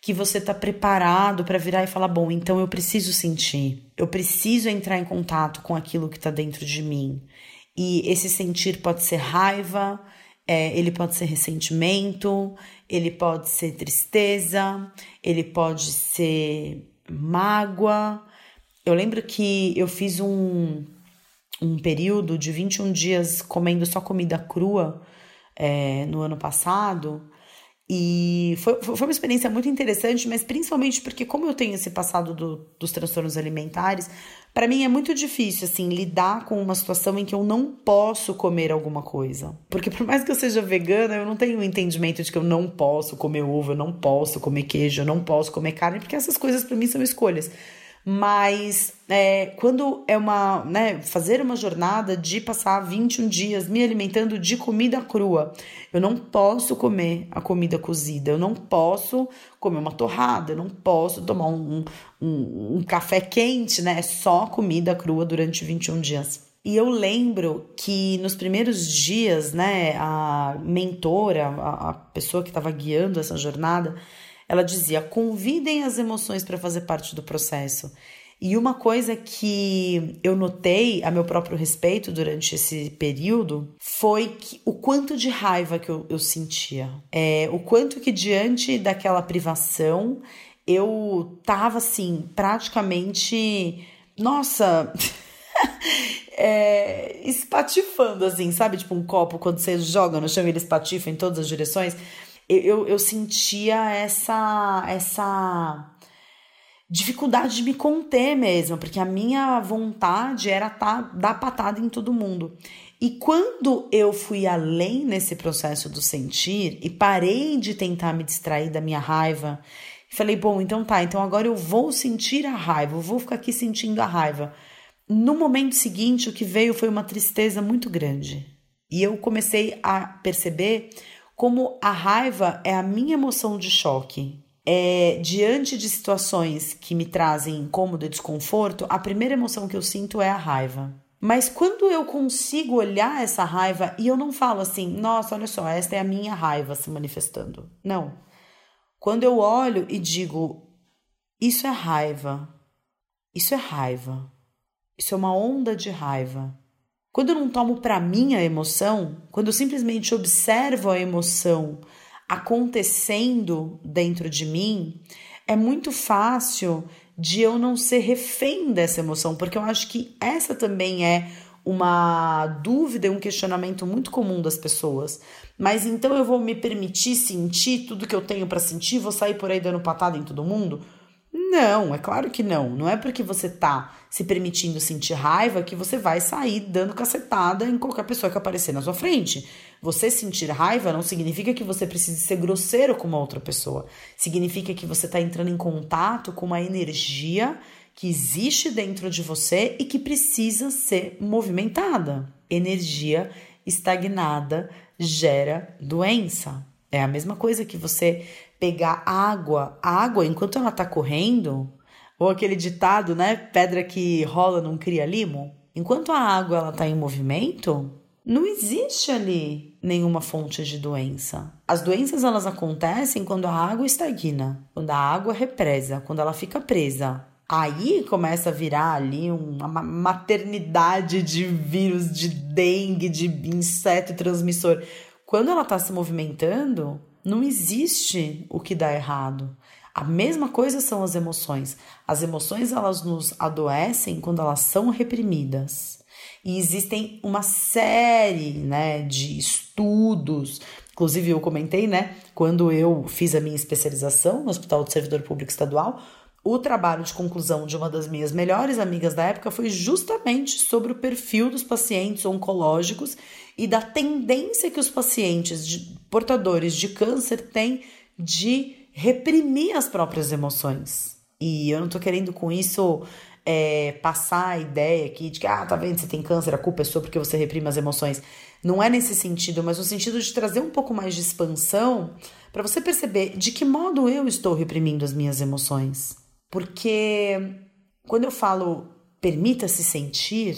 que você está preparado para virar e falar: bom, então eu preciso sentir, eu preciso entrar em contato com aquilo que está dentro de mim. E esse sentir pode ser raiva, é, ele pode ser ressentimento, ele pode ser tristeza, ele pode ser mágoa. Eu lembro que eu fiz um, um período de 21 dias comendo só comida crua é, no ano passado. E foi, foi uma experiência muito interessante, mas principalmente porque, como eu tenho esse passado do, dos transtornos alimentares, para mim é muito difícil, assim, lidar com uma situação em que eu não posso comer alguma coisa. Porque, por mais que eu seja vegana, eu não tenho o entendimento de que eu não posso comer ovo, eu não posso comer queijo, eu não posso comer carne, porque essas coisas para mim são escolhas mas é, quando é uma, né, fazer uma jornada de passar 21 dias me alimentando de comida crua, eu não posso comer a comida cozida, eu não posso comer uma torrada, eu não posso tomar um, um, um café quente, né, é só comida crua durante 21 dias. E eu lembro que nos primeiros dias, né, a mentora, a, a pessoa que estava guiando essa jornada, ela dizia: convidem as emoções para fazer parte do processo. E uma coisa que eu notei a meu próprio respeito durante esse período foi que, o quanto de raiva que eu, eu sentia. É, o quanto que diante daquela privação eu tava assim, praticamente. Nossa! é, espatifando, assim, sabe? Tipo um copo quando você joga no chão ele espatifa em todas as direções eu, eu sentia essa, essa dificuldade de me conter mesmo, porque a minha vontade era tá, dar patada em todo mundo. E quando eu fui além nesse processo do sentir e parei de tentar me distrair da minha raiva, falei, bom, então tá, então agora eu vou sentir a raiva, eu vou ficar aqui sentindo a raiva. No momento seguinte, o que veio foi uma tristeza muito grande. E eu comecei a perceber como a raiva é a minha emoção de choque. É, diante de situações que me trazem incômodo e desconforto, a primeira emoção que eu sinto é a raiva. Mas quando eu consigo olhar essa raiva e eu não falo assim, nossa, olha só, esta é a minha raiva se manifestando. Não. Quando eu olho e digo, isso é raiva, isso é raiva, isso é uma onda de raiva. Quando eu não tomo para mim a emoção, quando eu simplesmente observo a emoção acontecendo dentro de mim, é muito fácil de eu não ser refém dessa emoção, porque eu acho que essa também é uma dúvida e um questionamento muito comum das pessoas. Mas então eu vou me permitir sentir tudo que eu tenho para sentir, vou sair por aí dando patada em todo mundo? Não, é claro que não. Não é porque você tá se permitindo sentir raiva que você vai sair dando cacetada em qualquer pessoa que aparecer na sua frente. Você sentir raiva não significa que você precise ser grosseiro com uma outra pessoa. Significa que você está entrando em contato com uma energia que existe dentro de você e que precisa ser movimentada. Energia estagnada gera doença. É a mesma coisa que você pegar água, água enquanto ela tá correndo, ou aquele ditado, né, pedra que rola não cria limo. Enquanto a água ela tá em movimento, não existe ali nenhuma fonte de doença. As doenças elas acontecem quando a água estagna, quando a água represa, quando ela fica presa. Aí começa a virar ali uma maternidade de vírus, de dengue, de inseto transmissor. Quando ela está se movimentando, não existe o que dá errado. A mesma coisa são as emoções. As emoções elas nos adoecem quando elas são reprimidas. E existem uma série, né, de estudos. Inclusive eu comentei, né, quando eu fiz a minha especialização no Hospital do Servidor Público Estadual, o trabalho de conclusão de uma das minhas melhores amigas da época foi justamente sobre o perfil dos pacientes oncológicos e da tendência que os pacientes de, portadores de câncer têm de reprimir as próprias emoções. E eu não tô querendo com isso é, passar a ideia aqui de que, ah, tá vendo, você tem câncer, a culpa é sua porque você reprime as emoções. Não é nesse sentido, mas no sentido de trazer um pouco mais de expansão para você perceber de que modo eu estou reprimindo as minhas emoções. Porque quando eu falo permita-se sentir,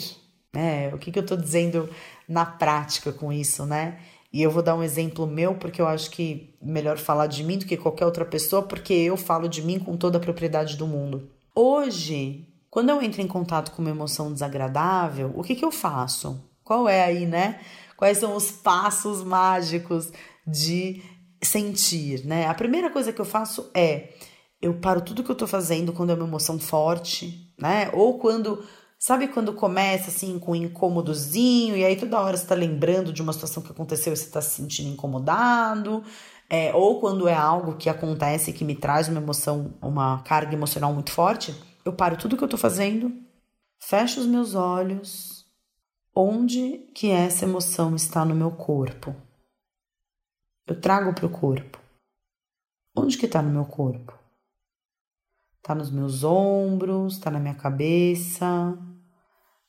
né? O que, que eu estou dizendo na prática com isso, né? E eu vou dar um exemplo meu, porque eu acho que melhor falar de mim do que qualquer outra pessoa, porque eu falo de mim com toda a propriedade do mundo. Hoje, quando eu entro em contato com uma emoção desagradável, o que, que eu faço? Qual é aí, né? Quais são os passos mágicos de sentir, né? A primeira coisa que eu faço é eu paro tudo que eu tô fazendo quando é uma emoção forte, né? Ou quando Sabe quando começa assim com um incômodozinho e aí toda hora você tá lembrando de uma situação que aconteceu e você tá se sentindo incomodado? É, ou quando é algo que acontece que me traz uma emoção, uma carga emocional muito forte? eu paro tudo que eu tô fazendo, fecho os meus olhos. Onde que essa emoção está no meu corpo? Eu trago para o corpo. Onde que está no meu corpo? Tá nos meus ombros, tá na minha cabeça,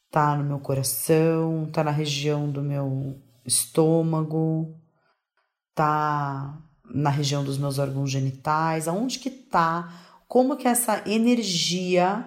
tá no meu coração, tá na região do meu estômago, tá na região dos meus órgãos genitais, aonde que tá? Como que essa energia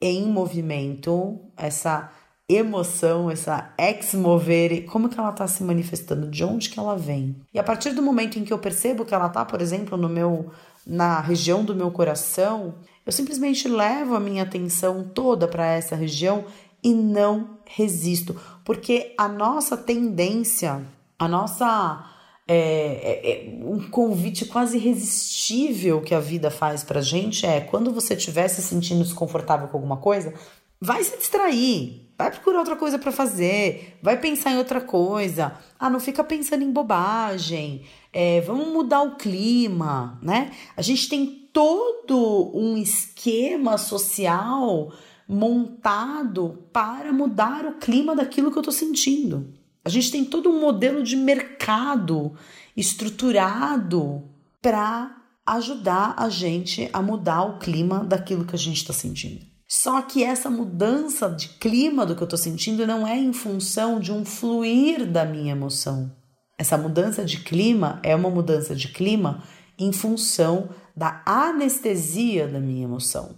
em movimento, essa emoção, essa ex-movere, como que ela está se manifestando, de onde que ela vem. E a partir do momento em que eu percebo que ela está, por exemplo, no meu na região do meu coração, eu simplesmente levo a minha atenção toda para essa região e não resisto, porque a nossa tendência, a nossa é, é, é, um convite quase irresistível que a vida faz pra gente é quando você estiver se sentindo desconfortável com alguma coisa, vai se distrair, vai procurar outra coisa para fazer, vai pensar em outra coisa. Ah, não fica pensando em bobagem. É, vamos mudar o clima, né? A gente tem todo um esquema social montado para mudar o clima daquilo que eu tô sentindo. A gente tem todo um modelo de mercado estruturado para ajudar a gente a mudar o clima daquilo que a gente está sentindo. Só que essa mudança de clima do que eu estou sentindo não é em função de um fluir da minha emoção. Essa mudança de clima é uma mudança de clima em função da anestesia da minha emoção,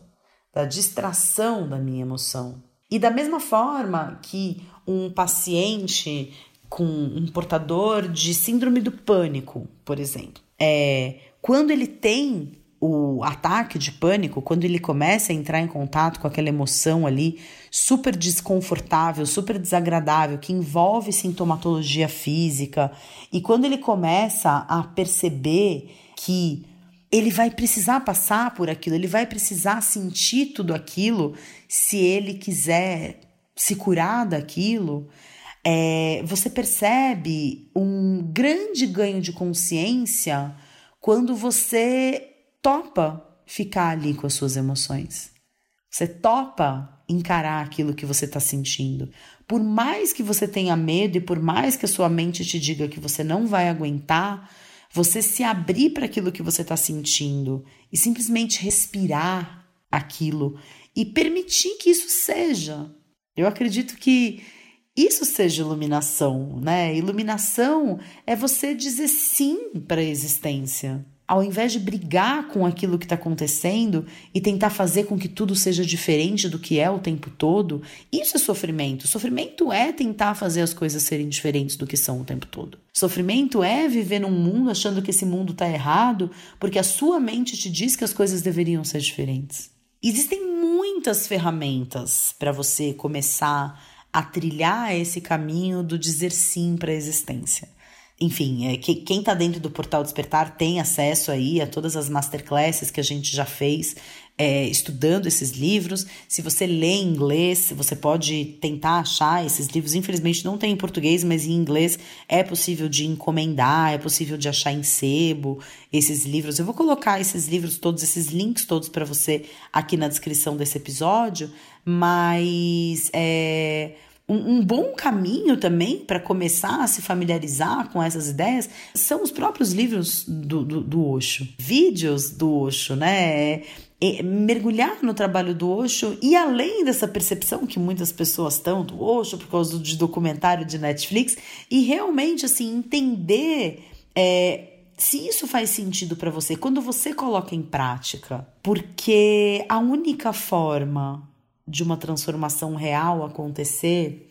da distração da minha emoção. E da mesma forma que um paciente com um portador de síndrome do pânico, por exemplo, é, quando ele tem o ataque de pânico, quando ele começa a entrar em contato com aquela emoção ali super desconfortável, super desagradável, que envolve sintomatologia física, e quando ele começa a perceber que ele vai precisar passar por aquilo, ele vai precisar sentir tudo aquilo se ele quiser se curar daquilo, é, você percebe um grande ganho de consciência quando você topa ficar ali com as suas emoções. Você topa encarar aquilo que você está sentindo. Por mais que você tenha medo e por mais que a sua mente te diga que você não vai aguentar, você se abrir para aquilo que você está sentindo e simplesmente respirar aquilo e permitir que isso seja. Eu acredito que isso seja iluminação, né? Iluminação é você dizer sim para a existência. Ao invés de brigar com aquilo que está acontecendo e tentar fazer com que tudo seja diferente do que é o tempo todo, isso é sofrimento. Sofrimento é tentar fazer as coisas serem diferentes do que são o tempo todo. Sofrimento é viver num mundo achando que esse mundo está errado porque a sua mente te diz que as coisas deveriam ser diferentes. Existem muitas ferramentas para você começar a trilhar esse caminho do dizer sim para a existência. Enfim, é, que, quem está dentro do Portal Despertar tem acesso aí a todas as masterclasses que a gente já fez é, estudando esses livros. Se você lê em inglês, você pode tentar achar esses livros. Infelizmente não tem em português, mas em inglês é possível de encomendar, é possível de achar em sebo esses livros. Eu vou colocar esses livros todos, esses links todos para você aqui na descrição desse episódio, mas é um, um bom caminho também para começar a se familiarizar com essas ideias são os próprios livros do, do, do Osho, vídeos do Osho, né? É, mergulhar no trabalho do Osho e além dessa percepção que muitas pessoas estão do Osho por causa de documentário de Netflix e realmente assim entender é, se isso faz sentido para você quando você coloca em prática, porque a única forma de uma transformação real acontecer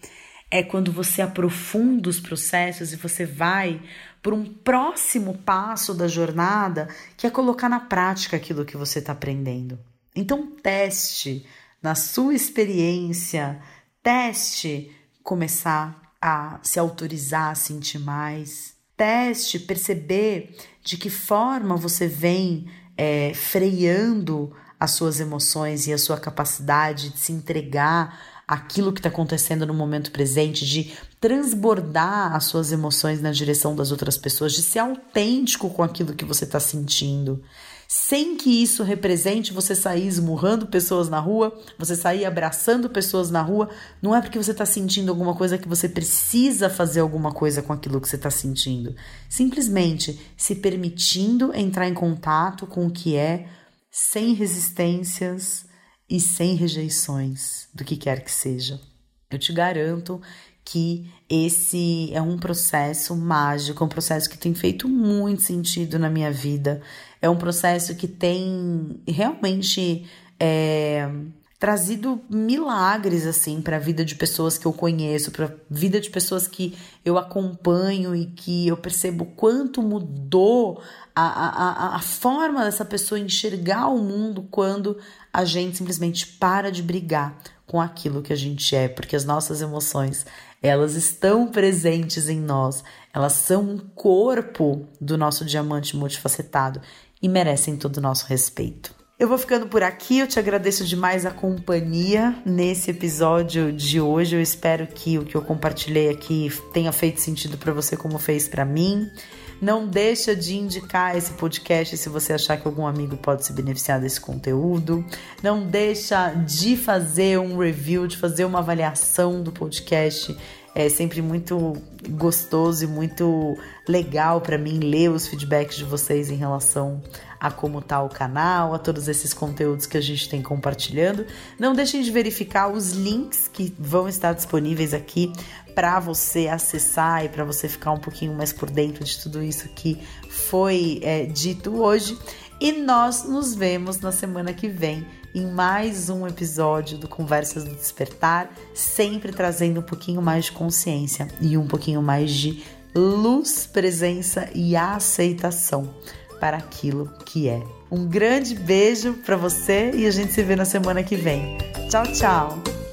É quando você aprofunda os processos e você vai por um próximo passo da jornada, que é colocar na prática aquilo que você está aprendendo. Então, teste na sua experiência, teste começar a se autorizar a sentir mais, teste perceber de que forma você vem é, freando as suas emoções e a sua capacidade de se entregar aquilo que está acontecendo no momento presente, de transbordar as suas emoções na direção das outras pessoas, de ser autêntico com aquilo que você está sentindo, sem que isso represente você sair esmurrando pessoas na rua, você sair abraçando pessoas na rua. Não é porque você está sentindo alguma coisa que você precisa fazer alguma coisa com aquilo que você está sentindo. Simplesmente se permitindo entrar em contato com o que é, sem resistências e sem rejeições do que quer que seja. Eu te garanto que esse é um processo mágico, um processo que tem feito muito sentido na minha vida. É um processo que tem realmente é, trazido milagres assim para a vida de pessoas que eu conheço, para a vida de pessoas que eu acompanho e que eu percebo quanto mudou a, a, a forma dessa pessoa enxergar o mundo quando a gente simplesmente para de brigar com aquilo que a gente é, porque as nossas emoções, elas estão presentes em nós, elas são um corpo do nosso diamante multifacetado e merecem todo o nosso respeito. Eu vou ficando por aqui, eu te agradeço demais a companhia nesse episódio de hoje. Eu espero que o que eu compartilhei aqui tenha feito sentido para você como fez para mim. Não deixa de indicar esse podcast se você achar que algum amigo pode se beneficiar desse conteúdo. Não deixa de fazer um review, de fazer uma avaliação do podcast. É sempre muito gostoso e muito legal para mim ler os feedbacks de vocês em relação a como tá o canal, a todos esses conteúdos que a gente tem compartilhando. Não deixem de verificar os links que vão estar disponíveis aqui para você acessar e para você ficar um pouquinho mais por dentro de tudo isso que foi é, dito hoje. E nós nos vemos na semana que vem em mais um episódio do Conversas do Despertar, sempre trazendo um pouquinho mais de consciência e um pouquinho mais de luz, presença e aceitação para aquilo que é. Um grande beijo para você e a gente se vê na semana que vem. Tchau, tchau.